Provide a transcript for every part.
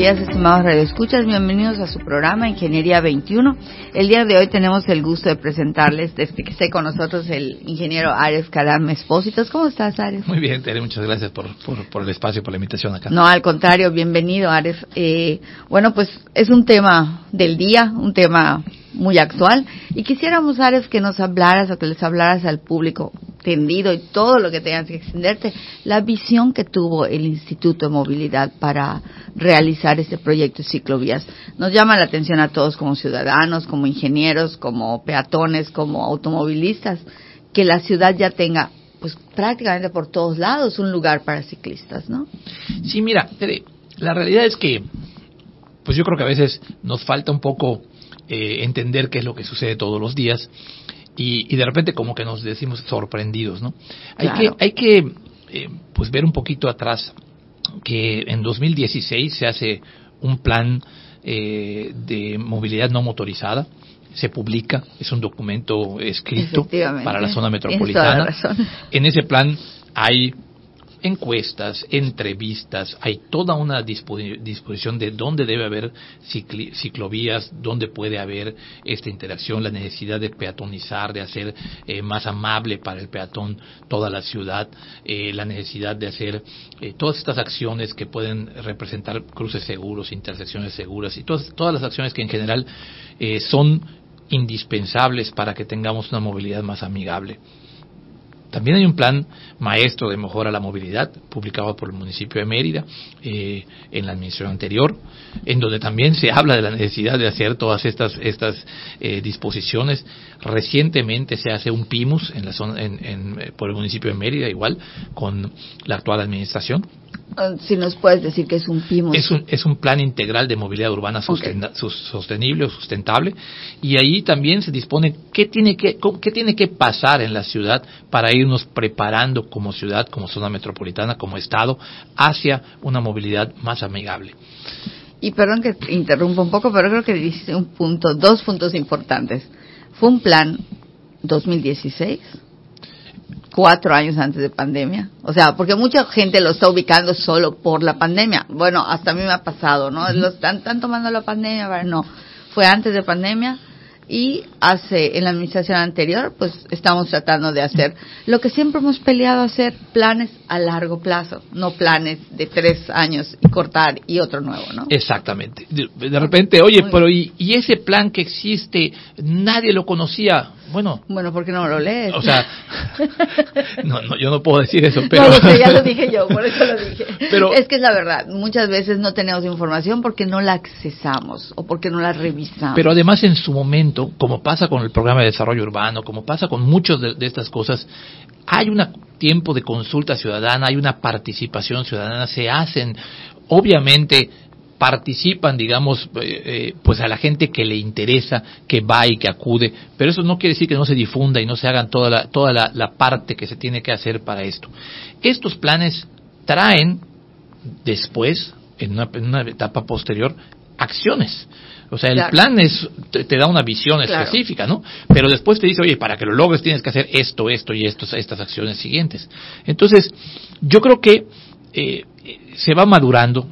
Días, estimados radioescuchas. Bienvenidos a su programa Ingeniería 21. El día de hoy tenemos el gusto de presentarles, desde que esté con nosotros, el ingeniero Ares Caram Espósitos. ¿Cómo estás, Ares? Muy bien, Tere, muchas gracias por, por, el espacio, por la invitación acá. No, al contrario, bienvenido, Ares. Eh, bueno, pues es un tema del día, un tema muy actual. Y quisiéramos, Ares, que nos hablaras o que les hablaras al público tendido y todo lo que tengas que extenderte, la visión que tuvo el Instituto de Movilidad para realizar este proyecto de ciclovías. Nos llama la atención a todos como ciudadanos, como ingenieros, como peatones, como automovilistas, que la ciudad ya tenga pues prácticamente por todos lados un lugar para ciclistas, ¿no? Sí, mira, la realidad es que pues yo creo que a veces nos falta un poco eh, entender qué es lo que sucede todos los días y, de repente como que nos decimos sorprendidos, ¿no? Hay que, hay que eh, pues ver un poquito atrás que en 2016 se hace un plan eh, de movilidad no motorizada, se publica, es un documento escrito para la zona metropolitana. En ese plan hay encuestas, entrevistas, hay toda una disposición de dónde debe haber ciclovías, dónde puede haber esta interacción, la necesidad de peatonizar, de hacer eh, más amable para el peatón toda la ciudad, eh, la necesidad de hacer eh, todas estas acciones que pueden representar cruces seguros, intersecciones seguras y todas, todas las acciones que en general son indispensables para que tengamos una movilidad más amigable. También hay un plan maestro de mejora a la movilidad publicado por el municipio de Mérida eh, en la administración anterior, en donde también se habla de la necesidad de hacer todas estas estas eh, disposiciones. Recientemente se hace un PIMUS en la zona, en, por el municipio de Mérida, igual con la actual administración, Ah, si nos puedes decir que es un PIMOS. Es un, es un plan integral de movilidad urbana sostenible o sustentable y ahí también se dispone qué tiene que, qué tiene que pasar en la ciudad para irnos preparando como ciudad, como zona metropolitana, como Estado, hacia una movilidad más amigable. Y perdón que interrumpa un poco, pero creo que dice un punto, dos puntos importantes. Fue un plan 2016 cuatro años antes de pandemia. O sea, porque mucha gente lo está ubicando solo por la pandemia. Bueno, hasta a mí me ha pasado, ¿no? Lo están, están tomando la pandemia, no. Fue antes de pandemia y hace en la administración anterior pues estamos tratando de hacer lo que siempre hemos peleado hacer planes a largo plazo no planes de tres años y cortar y otro nuevo no exactamente. De, repente oye pero y, ese plan que existe nadie lo conocía bueno. Bueno porque no lo lees o sea no, no, yo no puedo decir eso pero no, ya lo dije yo por eso lo dije. Pero es que es la verdad muchas veces no tenemos información porque no la accesamos o porque no la revisamos. Pero además en su momento como pasa con el programa de desarrollo urbano, como pasa con muchas de, estas cosas, hay un tiempo de consulta ciudadana, hay una participación ciudadana, se hacen, obviamente participan, digamos, eh, eh, pues a la gente que le interesa, que va y que acude, pero eso no quiere decir que no se difunda y no se hagan toda la, toda la, parte que se tiene que hacer para esto. Estos planes traen después, en una etapa posterior, acciones. O sea, el plan es, te, da una visión específica, ¿no? Pero después te dice, oye, para que lo logres tienes que hacer esto, esto y esto, estas acciones siguientes. Entonces, yo creo que eh, se va madurando,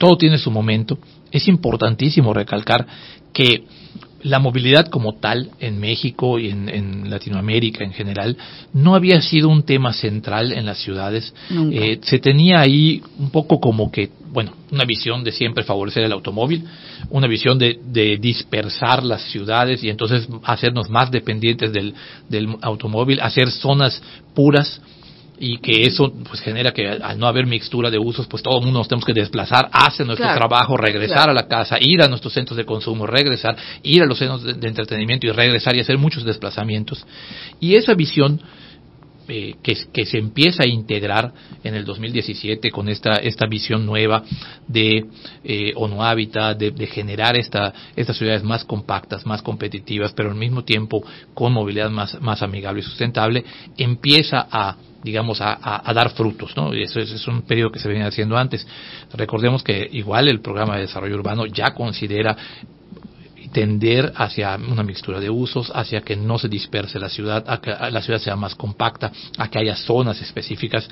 todo tiene su momento. Es importantísimo recalcar que la movilidad como tal en México y en, Latinoamérica en general no había sido un tema central en las ciudades. Eh, se tenía ahí un poco como que, bueno, una visión de siempre favorecer el automóvil, una visión de, de dispersar las ciudades y entonces hacernos más dependientes del, del automóvil, hacer zonas puras y que eso pues genera que al no haber mixtura de usos, pues todo el mundo nos tenemos que desplazar, hacer nuestro trabajo, regresar a la casa, ir a nuestros centros de consumo, regresar, ir a los centros de, entretenimiento y regresar y hacer muchos desplazamientos. Y esa visión eh, que, que, se empieza a integrar en el 2017 con esta, esta visión nueva de eh, ONU Habitat, de, de, generar esta, estas ciudades más compactas, más competitivas, pero al mismo tiempo con movilidad más, más amigable y sustentable, empieza a digamos, a, a, a, dar frutos, ¿no? Y eso es, es, un periodo que se venía haciendo antes. Recordemos que igual el programa de desarrollo urbano ya considera tender hacia una mixtura de usos, hacia que no se disperse la ciudad, a que la ciudad sea más compacta, a que haya zonas específicas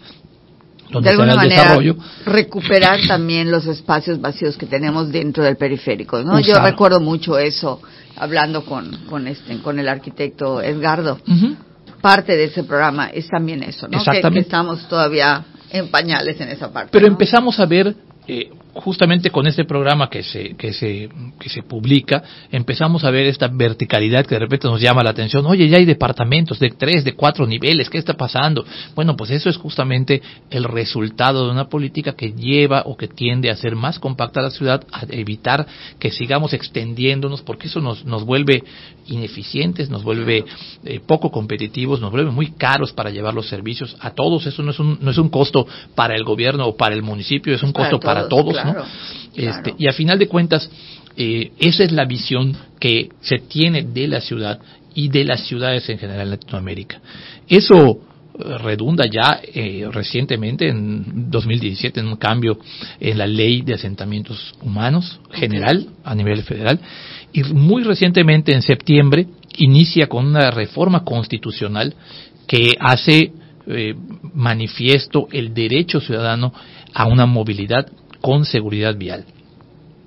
donde de alguna el manera desarrollo. recuperar también los espacios vacíos que tenemos dentro del periférico, ¿no? Usar. Yo recuerdo mucho eso hablando con con este con el arquitecto Edgardo. Uh -huh. Parte de ese programa es también eso, ¿no? Que, que, estamos todavía en pañales en esa parte. Pero ¿no? empezamos a ver eh, justamente con este programa que se, que se, que se publica, empezamos a ver esta verticalidad que de repente nos llama la atención. Oye, ya hay departamentos de tres, de cuatro niveles, ¿qué está pasando? Bueno, pues eso es justamente el resultado de una política que lleva o que tiende a ser más compacta la ciudad, a evitar que sigamos extendiéndonos, porque eso nos, nos vuelve ineficientes, nos vuelve eh, poco competitivos, nos vuelve muy caros para llevar los servicios a todos. Eso no es un, no es un costo para el gobierno o para el municipio, es un costo para todos. Para todos claro, ¿no? claro. Este, y a final de cuentas, eh, esa es la visión que se tiene de la ciudad y de las ciudades en general en Latinoamérica. Eso redunda ya eh, recientemente en 2017 en un cambio en la ley de asentamientos humanos general a nivel federal y muy recientemente en septiembre inicia con una reforma constitucional que hace eh, manifiesto el derecho ciudadano a una movilidad con seguridad vial.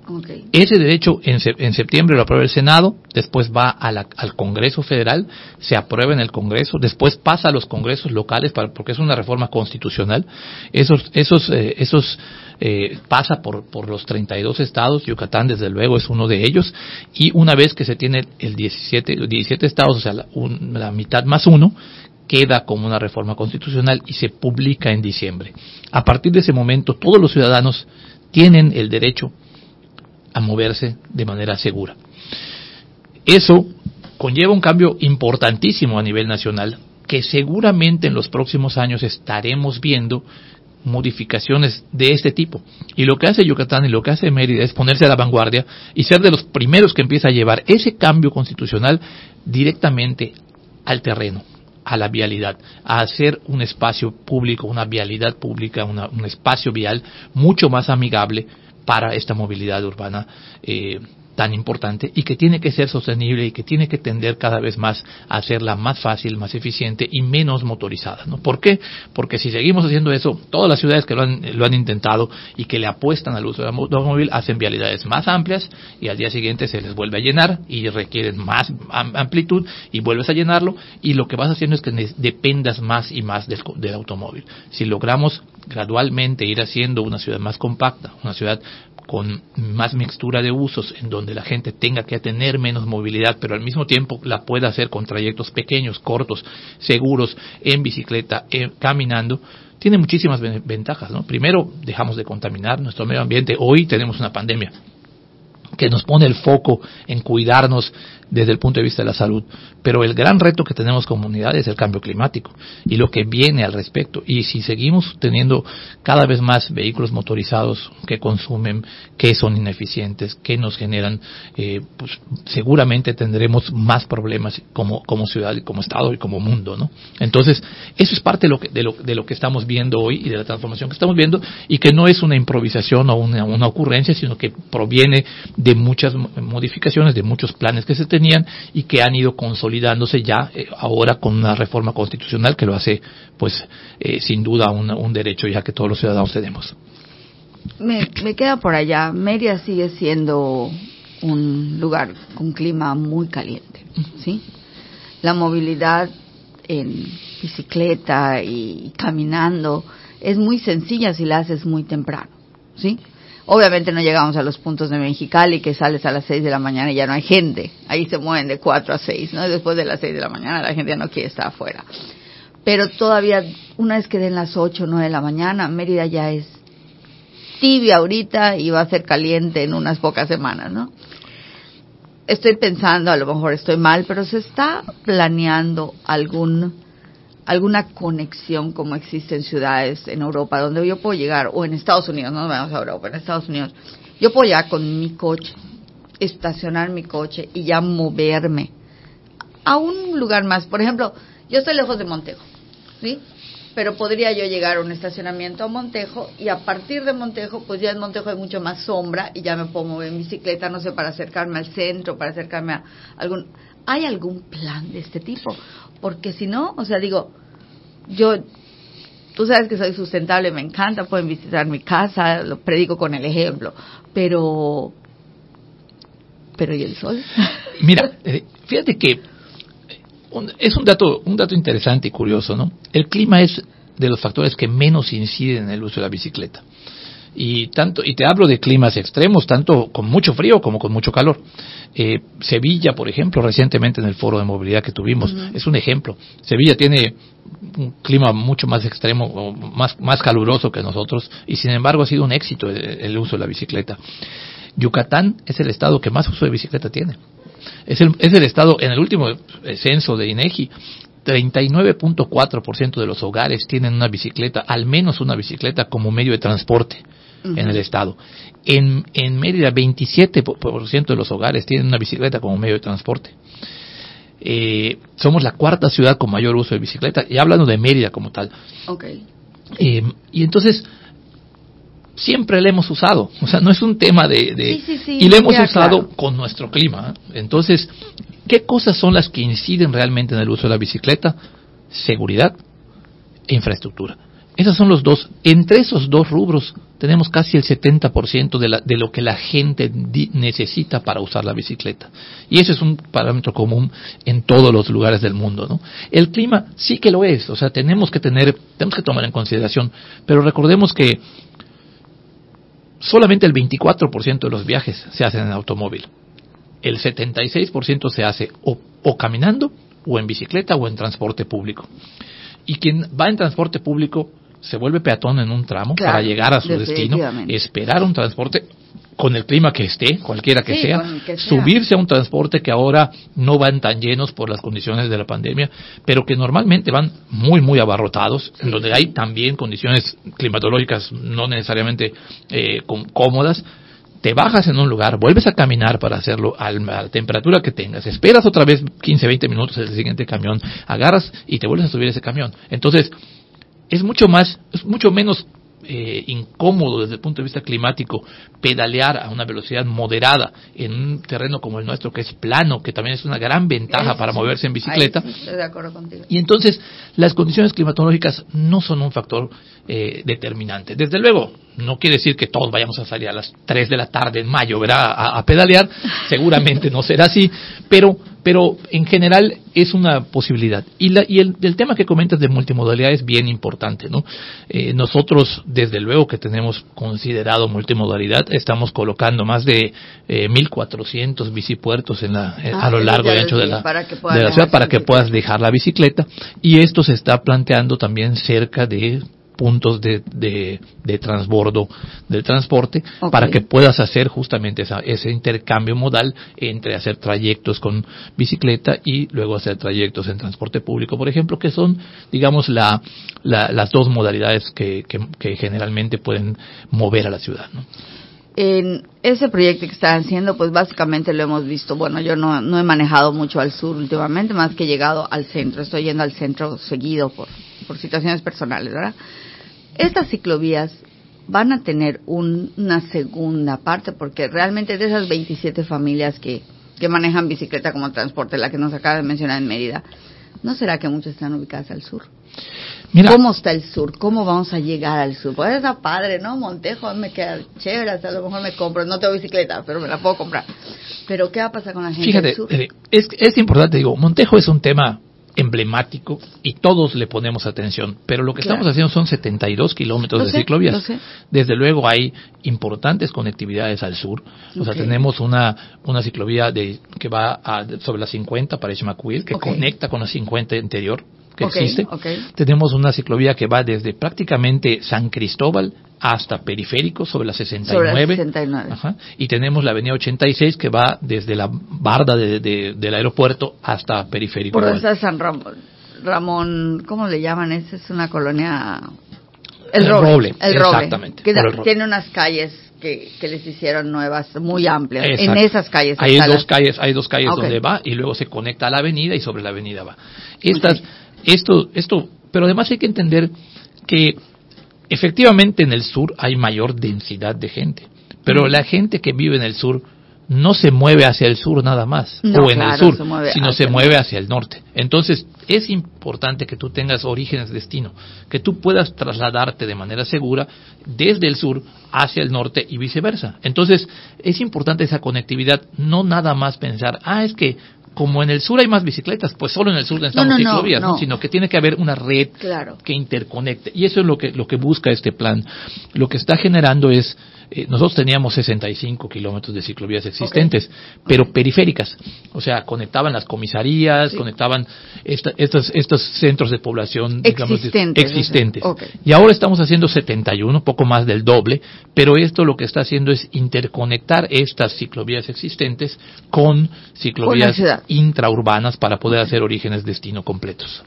Okay. Ese derecho en, en, septiembre lo aprueba el Senado, después va a la, al Congreso Federal, se aprueba en el Congreso, después pasa a los congresos locales para, porque es una reforma constitucional. Esos, esos, eh, esos eh, pasa por, por los 32 estados, Yucatán desde luego es uno de ellos, y una vez que se tiene el 17, 17 estados, o sea, la, un, la mitad más uno, queda como una reforma constitucional y se publica en diciembre. A partir de ese momento, todos los ciudadanos tienen el derecho a moverse de manera segura. Eso conlleva un cambio importantísimo a nivel nacional que seguramente en los próximos años estaremos viendo modificaciones de este tipo. Y lo que hace Yucatán y lo que hace Mérida es ponerse a la vanguardia y ser de los primeros que empieza a llevar ese cambio constitucional directamente al terreno, a la vialidad, a hacer un espacio público, una vialidad pública, una, un espacio vial mucho más amigable para esta movilidad urbana eh, tan importante y que tiene que ser sostenible y que tiene que tender cada vez más a hacerla más fácil, más eficiente y menos motorizada. ¿no? ¿Por qué? Porque si seguimos haciendo eso, todas las ciudades que lo han, lo han intentado y que le apuestan al uso del automóvil hacen vialidades más amplias y al día siguiente se les vuelve a llenar y requieren más amplitud y vuelves a llenarlo y lo que vas haciendo es que dependas más y más del, del automóvil. Si logramos gradualmente ir haciendo una ciudad más compacta, una ciudad con más mixtura de usos, en donde la gente tenga que tener menos movilidad, pero al mismo tiempo la pueda hacer con trayectos pequeños, cortos, seguros, en bicicleta, en, caminando, tiene muchísimas ventajas. ¿no? Primero, dejamos de contaminar nuestro medio ambiente. Hoy tenemos una pandemia que nos pone el foco en cuidarnos desde el punto de vista de la salud. Pero el gran reto que tenemos como comunidad es el cambio climático y lo que viene al respecto. Y si seguimos teniendo cada vez más vehículos motorizados que consumen, que son ineficientes, que nos generan, eh, pues seguramente tendremos más problemas como, como ciudad, como Estado y como mundo, ¿no? Entonces, eso es parte de lo, que, de, lo, de lo que estamos viendo hoy y de la transformación que estamos viendo y que no es una improvisación o una, una ocurrencia, sino que proviene de muchas modificaciones, de muchos planes que se tenían y que han ido consolidándose ya eh, ahora con una reforma constitucional que lo hace, pues, eh, sin duda un, derecho ya que todos los ciudadanos tenemos. Me, me queda por allá. Mérida sigue siendo un lugar con clima muy caliente, ¿sí? La movilidad en bicicleta y caminando es muy sencilla si la haces muy temprano, ¿sí? Obviamente no llegamos a los puntos de Mexicali que sales a las 6 de la mañana y ya no hay gente. Ahí se mueven de 4 a 6, ¿no? Después de las 6 de la mañana la gente ya no quiere estar afuera. Pero todavía, una vez que den las 8 o 9 de la mañana, Mérida ya es tibia ahorita y va a ser caliente en unas pocas semanas, ¿no? Estoy pensando, a lo mejor estoy mal, pero se está planeando algún alguna conexión como existe en ciudades en Europa donde yo puedo llegar, o en Estados Unidos, no vamos a Europa, en Estados Unidos, yo puedo llegar con mi coche, estacionar mi coche y ya moverme a un lugar más. Por ejemplo, yo estoy lejos de Montejo, ¿sí? Pero podría yo llegar a un estacionamiento a Montejo y a partir de Montejo, pues ya en Montejo hay mucho más sombra y ya me puedo mover en bicicleta, no sé, para acercarme al centro, para acercarme a algún... ¿Hay algún plan de este tipo? Porque si no, o sea, digo, yo tú sabes que soy sustentable, me encanta, pueden visitar mi casa, lo predico con el ejemplo, pero pero ¿y el sol? Mira, eh, fíjate que es un dato, un dato interesante y curioso, ¿no? El clima es de los factores que menos inciden en el uso de la bicicleta. Y tanto y te hablo de climas extremos, tanto con mucho frío como con mucho calor. Eh, Sevilla, por ejemplo, recientemente en el foro de movilidad que tuvimos, es un ejemplo. Sevilla tiene un clima mucho más extremo, más, más caluroso que nosotros, y sin embargo ha sido un éxito el uso de la bicicleta. Yucatán es el estado que más uso de bicicleta tiene. Es el, es el estado, en el último censo de INEGI, 39.4% de los hogares tienen una bicicleta, al menos una bicicleta como medio de transporte en el estado. En, en Mérida, 27% de los hogares tienen una bicicleta como medio de transporte. Eh, somos la cuarta ciudad con mayor uso de bicicleta, y hablando de Mérida como tal. Okay. Eh, y entonces, siempre la hemos usado. O sea, no es un tema de... y la hemos usado con nuestro clima. Entonces, ¿qué cosas son las que inciden realmente en el uso de la bicicleta? Seguridad e infraestructura. Esos son los dos. Entre esos dos rubros tenemos casi el 70% de, la, de lo que la gente necesita para usar la bicicleta. Y ese es un parámetro común en todos los lugares del mundo. ¿no? El clima sí que lo es. O sea, tenemos que tener, tenemos que tomar en consideración. Pero recordemos que solamente el 24% de los viajes se hacen en automóvil. El 76% se hace o, o, caminando, o en bicicleta, o en transporte público. Y quien va en transporte público se vuelve peatón en un tramo para llegar a su destino, esperar un transporte con el clima que esté, cualquiera que, sea, subirse a un transporte que ahora no van tan llenos por las condiciones de la pandemia, pero que normalmente van muy, muy abarrotados, en donde hay también condiciones climatológicas no necesariamente eh, cómodas, te bajas en un lugar, vuelves a caminar para hacerlo a la temperatura que tengas, esperas otra vez 15, 20 minutos el siguiente camión, agarras y te vuelves a subir ese camión. Entonces, es mucho más, es mucho menos eh, incómodo desde el punto de vista climático pedalear a una velocidad moderada en un terreno como el nuestro que es plano, que también es una gran ventaja para moverse en bicicleta. Y entonces las condiciones climatológicas no son un factor eh, determinante. Desde luego, no quiere decir que todos vayamos a salir a las 3 de la tarde en mayo, ¿verdad? A, pedalear, seguramente no será así, pero, pero en general es una posibilidad. Y, la, y el, tema que comentas de multimodalidad es bien importante, ¿no? Eh, nosotros, desde luego que tenemos considerado multimodalidad, estamos colocando más de eh, 1.400 bicipuertos en la, eh, a lo ah, largo y ancho de la, de la ciudad para que puedas dejar la bicicleta, y esto se está planteando también cerca de puntos de, de, transbordo del transporte para que puedas hacer justamente ese intercambio modal entre hacer trayectos con bicicleta y luego hacer trayectos en transporte público, por ejemplo, que son, digamos, la, las dos modalidades que, que, generalmente pueden mover a la ciudad. En ese proyecto que están haciendo, pues básicamente lo hemos visto. Bueno, yo no, no he manejado mucho al sur últimamente, más que he llegado al centro. Estoy yendo al centro seguido por, por situaciones personales, ¿verdad? Estas ciclovías van a tener una segunda parte, porque realmente de esas 27 familias que, que manejan bicicleta como transporte, la que nos acaba de mencionar en Mérida, ¿no será que muchas están ubicadas al sur? ¿Cómo está el sur? ¿Cómo vamos a llegar al sur? Pues está padre, ¿no? Montejo me queda chévere, hasta a lo mejor me compro, no tengo bicicleta, pero me la puedo comprar. Pero ¿qué va a pasar con la gente del sur? Es, es importante, digo, Montejo es un tema emblemático y todos le ponemos atención. Pero lo que estamos haciendo son 72 kilómetros de ciclovías. Desde luego hay importantes conectividades al sur. O sea, tenemos una, una ciclovía de, que va sobre la 50 para Ismacuil, que conecta con la 50 interior que existe. Tenemos una ciclovía que va desde prácticamente San Cristóbal hasta Periférico sobre la 69. y tenemos la avenida 86 que va desde la barda de, del aeropuerto hasta Periférico. Por está San Ramón. Ramón, ¿cómo le llaman? Esa es una colonia... El, El Roble. Roble, el Roble, exactamente, que da- Roble. tiene unas calles que, que les hicieron nuevas, muy amplias. En esas calles. Hay dos las- calles, hay dos calles donde va y luego se conecta a la avenida y sobre la avenida va. Estas. Esto, esto, pero además hay que entender que efectivamente en el sur hay mayor densidad de gente, pero la gente que vive en el sur no se mueve hacia el sur nada más, No, o en claro, el sur, se sino se mueve hacia el norte. Entonces, es importante que tú tengas orígenes destino, que tú puedas trasladarte de manera segura desde el sur hacia el norte y viceversa. Entonces, es importante esa conectividad, no nada más pensar, ah, es que como en el sur hay más bicicletas, pues solo en el sur necesitamos No, no, ciclovías, ¿no? no. sino que tiene que haber una red Claro. que interconecte. Y eso es lo que, lo que busca este plan. Lo que está generando es, eh, nosotros teníamos 65 kilómetros de ciclovías existentes, pero periféricas. O sea, conectaban las comisarías, Sí. conectaban esta- estos, estos centros de población digamos, Existentes, existentes. Y ahora estamos haciendo 71, poco más del doble, pero esto lo que está haciendo es interconectar estas ciclovías existentes con ciclovías intraurbanas para poder hacer orígenes destino completos.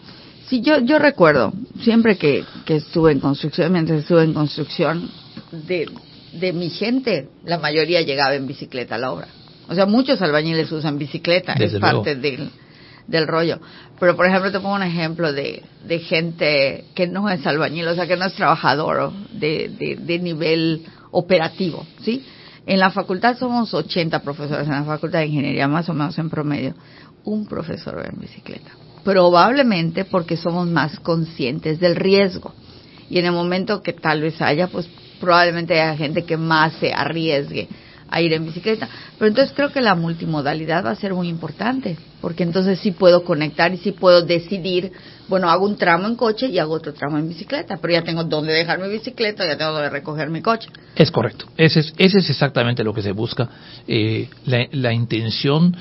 Sí, yo, yo recuerdo, siempre que, que estuve en construcción, mientras estuve en construcción, de, de mi gente, la mayoría llegaba en bicicleta a la obra. O sea, muchos albañiles usan bicicleta, Desde es luego. parte del, del rollo. Pero, por ejemplo, te pongo un ejemplo de, de gente que no es albañil, o sea, que no es trabajador de, de, de nivel operativo, ¿sí? En la facultad somos 80 profesores, en la facultad de ingeniería, más o menos en promedio. Un profesor va en bicicleta. Probablemente porque somos más conscientes del riesgo. Y en el momento que tal vez haya, pues probablemente haya gente que más se arriesgue a ir en bicicleta. Pero entonces creo que la multimodalidad va a ser muy importante, porque entonces sí puedo conectar y sí puedo decidir, bueno, hago un tramo en coche y hago otro tramo en bicicleta, pero ya tengo dónde dejar mi bicicleta, ya tengo dónde recoger mi coche. Es correcto. Ese es, ese es exactamente lo que se busca. Eh, la, la intención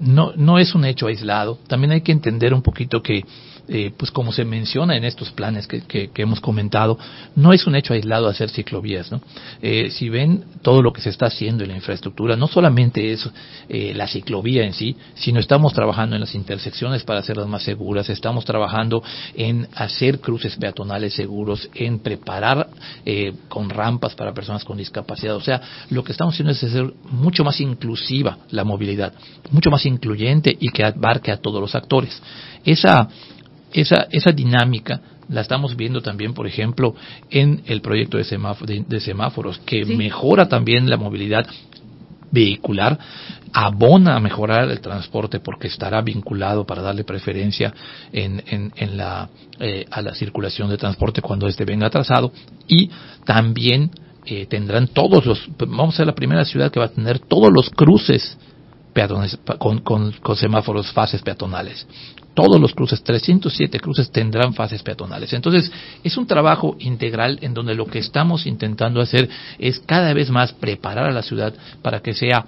no, no es un hecho aislado. También hay que entender un poquito que, eh, pues como se menciona en estos planes que, que- que hemos comentado, no es un hecho aislado hacer ciclovías. ¿no? Eh, si ven todo lo que se está haciendo en la infraestructura, no solamente es eh, la ciclovía en sí, sino estamos trabajando en las intersecciones para hacerlas más seguras, estamos trabajando en hacer cruces peatonales seguros, en preparar eh, con rampas para personas con discapacidad. O sea, lo que estamos haciendo es hacer mucho más inclusiva la movilidad, mucho más incluyente y que abarque a todos los actores. Esa, esa, esa dinámica la estamos viendo también, por ejemplo, en el proyecto de, semáfo- de- de semáforos, que Sí. mejora también la movilidad vehicular, abona a mejorar el transporte porque estará vinculado para darle preferencia en, en, en la, eh, a la circulación de transporte cuando este venga atrasado y también eh, tendrán todos los, vamos a ser la primera ciudad que va a tener todos los cruces peatones con, con, con semáforos fases peatonales. Todos los cruces, 307 cruces tendrán fases peatonales. Entonces, es un trabajo integral en donde lo que estamos intentando hacer es cada vez más preparar a la ciudad para que sea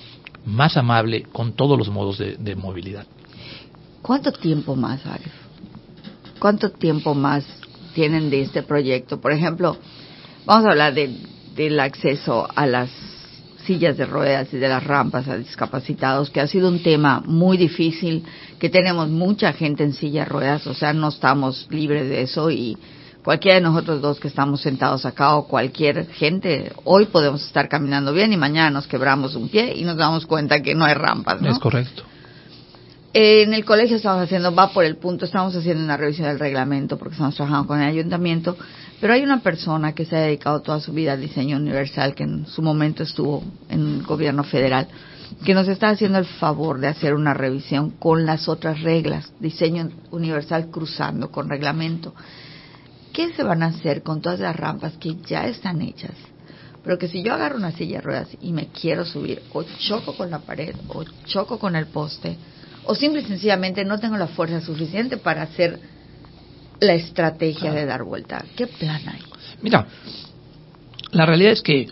más amable con todos los modos de, de movilidad. ¿Cuánto tiempo más, Arif? ¿Cuánto tiempo más tienen de este proyecto? Por ejemplo, vamos a hablar de- del acceso a las sillas de ruedas y de las rampas a discapacitados, que ha sido un tema muy difícil, que tenemos mucha gente en silla de ruedas, o sea, no estamos libres de eso y cualquiera de nosotros dos que estamos sentados acá o cualquier gente, hoy podemos estar caminando bien y mañana nos quebramos un pie y nos damos cuenta que no hay rampas, ¿no? Es correcto. Eh, en el colegio estamos haciendo, va por el punto, estamos haciendo una revisión del reglamento porque estamos trabajando con el ayuntamiento, pero hay una persona que se ha dedicado toda su vida al diseño universal, que en su momento estuvo en el gobierno federal, que nos está haciendo el favor de hacer una revisión con las otras reglas, diseño universal cruzando con reglamento. ¿Qué se van a hacer con todas las rampas que ya están hechas? Pero que si yo agarro una silla de ruedas y me quiero subir, o choco con la pared, o choco con el poste, o simple y sencillamente no tengo la fuerza suficiente para hacer la estrategia de dar vuelta. ¿Qué plan hay? Mira, la realidad es que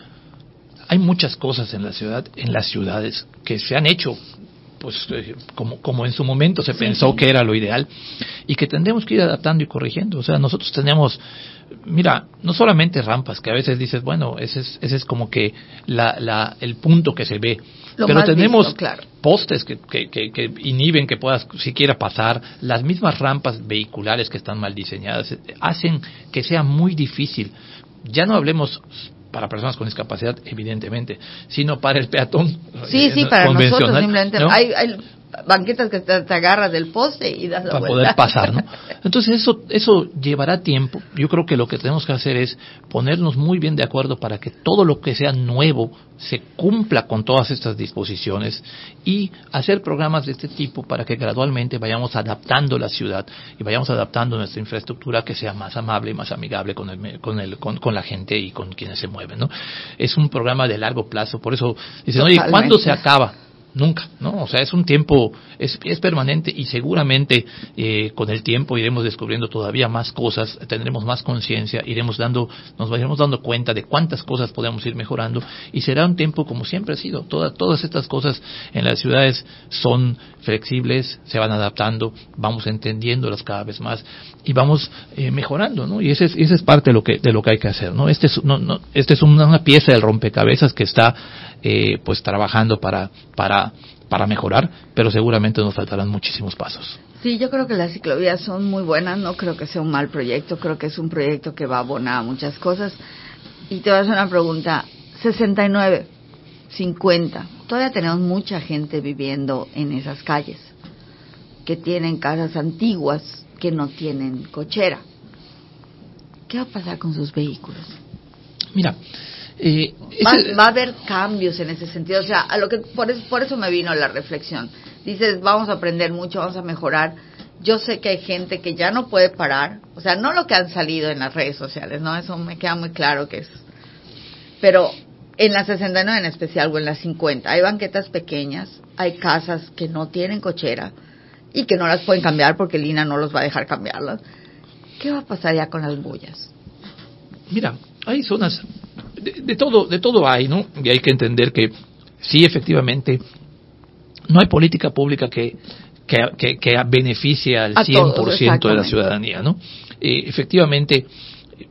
hay muchas cosas en la ciudad, en las ciudades, que se han hecho, pues eh, como, como en su momento se pensó que era lo ideal, y que tendremos que ir adaptando y corrigiendo. O sea, nosotros tenemos, mira, no solamente rampas, que a veces dices, bueno, ese es, ese es como que la, la, el punto que se ve. Pero tenemos postes que, que, que, inhiben que puedas siquiera pasar, las mismas rampas vehiculares que están mal diseñadas eh, hacen que sea muy difícil. Ya no hablemos para personas con discapacidad, evidentemente, sino para el peatón. Sí, sí, para nosotros simplemente. Hay, hay, banquetas que te, agarras del poste y das la para poder pasar, ¿no? Entonces eso eso llevará tiempo. Yo creo que lo que tenemos que hacer es ponernos muy bien de acuerdo para que todo lo que sea nuevo se cumpla con todas estas disposiciones y hacer programas de este tipo para que gradualmente vayamos adaptando la ciudad y vayamos adaptando nuestra infraestructura que sea más amable y más amigable con el, con, el, con, la gente y con quienes se mueven, ¿no? Es un programa de largo plazo, por eso dicen, oye, ¿cuándo se acaba? Nunca, ¿no? O sea, es un tiempo, es, es permanente y seguramente eh, con el tiempo iremos descubriendo todavía más cosas, tendremos más conciencia, iremos dando, nos iremos dando cuenta de cuántas cosas podemos ir mejorando y será un tiempo como siempre ha sido. Todas, todas estas cosas en las ciudades son flexibles, se van adaptando, vamos entendiéndolas cada vez más y vamos eh, mejorando, ¿no? Y ese es, ese es parte de lo que, de lo que hay que hacer, ¿no? Este es, no, no, este es una, una pieza del rompecabezas que está eh, pues trabajando para, para, para mejorar, pero seguramente nos faltarán muchísimos pasos. Sí, yo creo que las ciclovías son muy buenas, no creo que sea un mal proyecto, creo que es un proyecto que va a abonar a muchas cosas. Y te voy a hacer una pregunta, 69, 50, todavía tenemos mucha gente viviendo en esas calles, que tienen casas antiguas, que no tienen cochera. ¿Qué va a pasar con sus vehículos? Mira, eh, va, a haber cambios en ese sentido. O sea, a lo que por eso, por eso me vino la reflexión. Dices, vamos a aprender mucho, vamos a mejorar. Yo sé que hay gente que ya no puede parar. O sea, no lo que han salido en las redes sociales, ¿no? Eso me queda muy claro que es. Pero en la 69 en especial o en la 50 hay banquetas pequeñas, hay casas que no tienen cochera y que no las pueden cambiar porque Lina no los va a dejar cambiarlas. ¿Qué va a pasar ya con las bullas? Mira, hay zonas de, todo, de todo hay, ¿no? Y hay que entender que sí, efectivamente, no hay política pública que, que, que, beneficie al 100% de la ciudadanía, ¿no? Eh, efectivamente,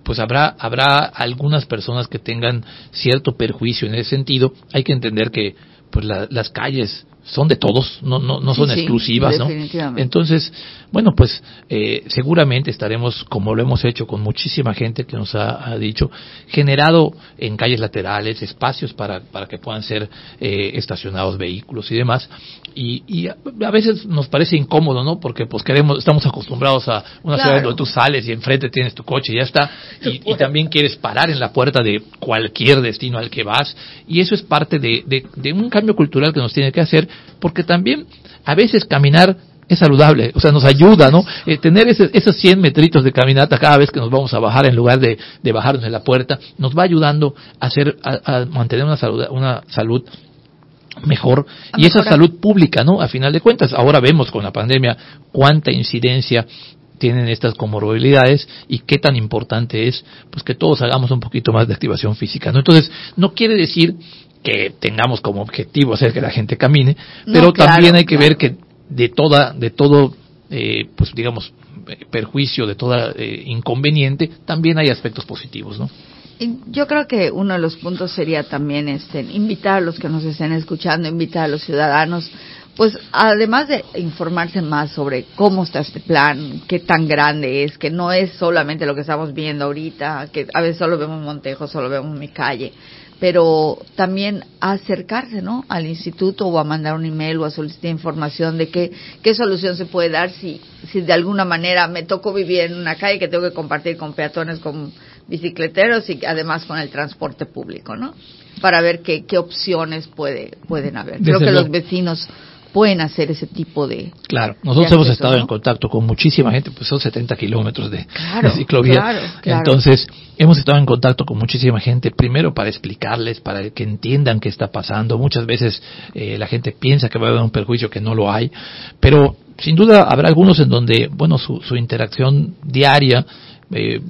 pues habrá, habrá algunas personas que tengan cierto perjuicio en ese sentido. Hay que entender que pues las calles son de todos, no, no, no son exclusivas, ¿no? Entonces, bueno, pues eh, seguramente estaremos, como lo hemos hecho con muchísima gente que nos ha, dicho, generado en calles laterales espacios para, para que puedan ser eh, estacionados vehículos y demás. Y, y a, veces nos parece incómodo, ¿no? Porque pues queremos, estamos acostumbrados a una ciudad donde tú sales y enfrente tienes tu coche y ya está. Y, y, también quieres parar en la puerta de cualquier destino al que vas. Y eso es parte de, de, de un cambio cultural que nos tiene que hacer porque también a veces caminar es saludable, o sea, nos ayuda, ¿no? Eh, tener esos 100 metritos de caminata cada vez que nos vamos a bajar en lugar de, bajarnos en la puerta, nos va ayudando a, hacer, a, mantener una salud, una salud mejor y esa salud pública, ¿no? A final de cuentas, ahora vemos con la pandemia cuánta incidencia tienen estas comorbilidades y qué tan importante es pues que todos hagamos un poquito más de activación física, ¿no? Entonces, no quiere decir que tengamos como objetivo hacer que la gente camine, pero también hay que ver que de toda, de todo, eh, pues digamos, perjuicio, de toda eh, inconveniente, también hay aspectos positivos, ¿no? Yo creo que uno de los puntos sería también este, invitar a los que nos estén escuchando, invitar a los ciudadanos, pues además de informarse más sobre cómo está este plan, qué tan grande es, que no es solamente lo que estamos viendo ahorita, que a veces solo vemos Montejo, solo vemos mi calle, pero también acercarse ¿no? al instituto o a mandar un email o a solicitar información de qué, qué solución se puede dar si, si de alguna manera me tocó vivir en una calle que tengo que compartir con peatones, con bicicleteros y además con el transporte público, ¿no? Para ver qué, qué opciones puede, pueden haber. Creo que los vecinos pueden hacer ese tipo de. Claro, nosotros hemos estado en contacto con muchísima gente, pues son 70 kilómetros de, ciclovía. Entonces, hemos estado en contacto con muchísima gente, primero para explicarles, para que entiendan qué está pasando. Muchas veces eh, la gente piensa que va a haber un perjuicio que no lo hay, pero sin duda habrá algunos en donde, bueno, su, su interacción diaria. Eh,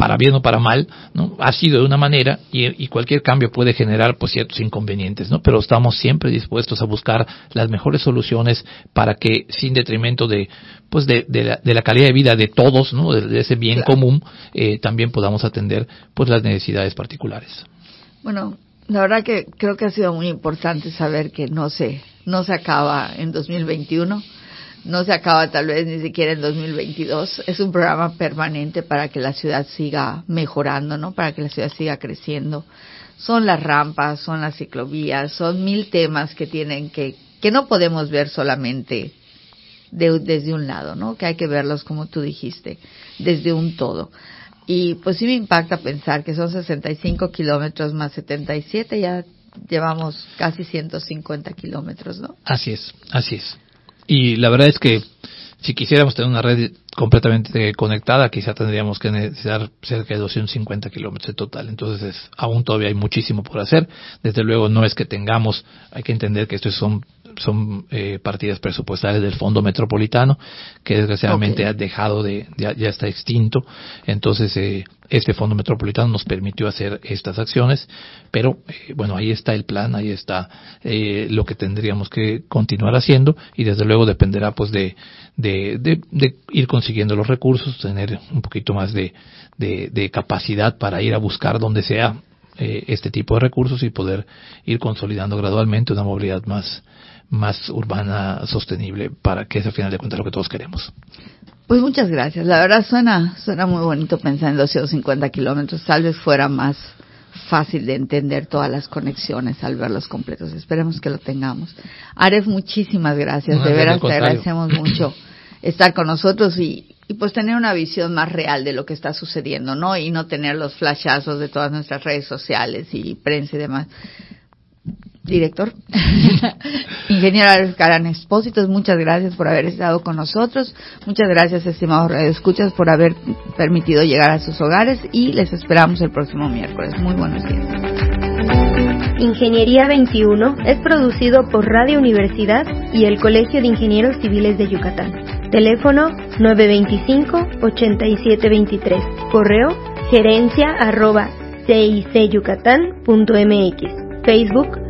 para bien o para mal, ¿no? Ha sido de una manera y, cualquier cambio puede generar pues ciertos inconvenientes, ¿no? Pero estamos siempre dispuestos a buscar las mejores soluciones para que sin detrimento de pues de, la, calidad de vida de todos, ¿no? De, ese bien común, eh, también podamos atender pues las necesidades particulares. Bueno, La verdad que creo que ha sido muy importante saber que no se, no se acaba en 2021 no se acaba tal vez ni siquiera en 2022. Es un programa permanente para que la ciudad siga mejorando, ¿no? Para que la ciudad siga creciendo. Son las rampas, son las ciclovías, son mil temas que tienen que, que no podemos ver solamente desde un lado, ¿no? Que hay que verlos, como tú dijiste, desde un todo. Y pues sí me impacta pensar que son 65 kilómetros más 77, ya llevamos casi 150 kilómetros, ¿no? Así es, así es. Y la verdad es que si quisiéramos tener una red completamente conectada, quizá tendríamos que necesitar cerca de 250 kilómetros en total. Entonces, aún todavía hay muchísimo por hacer. Desde luego, no es que tengamos, hay que entender que estos son son eh, partidas presupuestales del Fondo Metropolitano, que desgraciadamente ha dejado de, ya, está extinto. Entonces, eh, este Fondo Metropolitano nos permitió hacer estas acciones, pero eh, bueno, ahí está el plan, ahí está eh, lo que tendríamos que continuar haciendo y desde luego dependerá pues de, de, de, ir consiguiendo los recursos, tener un poquito más de, de, capacidad para ir a buscar donde sea eh, este tipo de recursos y poder ir consolidando gradualmente una movilidad más, más urbana sostenible para que es al final de cuentas lo que todos queremos. Pues muchas gracias. La verdad suena, suena muy bonito pensar en 250 kilómetros. Tal vez fuera más fácil de entender todas las conexiones al verlos completos. Esperemos que lo tengamos. Aref, muchísimas gracias. de veras te agradecemos mucho estar con nosotros y, y pues tener una visión más real de lo que está sucediendo, ¿no? Y no tener los flashazos de todas nuestras redes sociales y prensa y demás director, ingeniero Caran Expósitos, muchas gracias por haber estado con nosotros, muchas gracias estimados escuchas por haber permitido llegar a sus hogares y les esperamos el próximo miércoles. Muy buenos días. Ingeniería 21 es producido por Radio Universidad y el Colegio de Ingenieros Civiles de Yucatán. Teléfono 925-8723. Correo gerencia arroba cicyucatán.mx. Facebook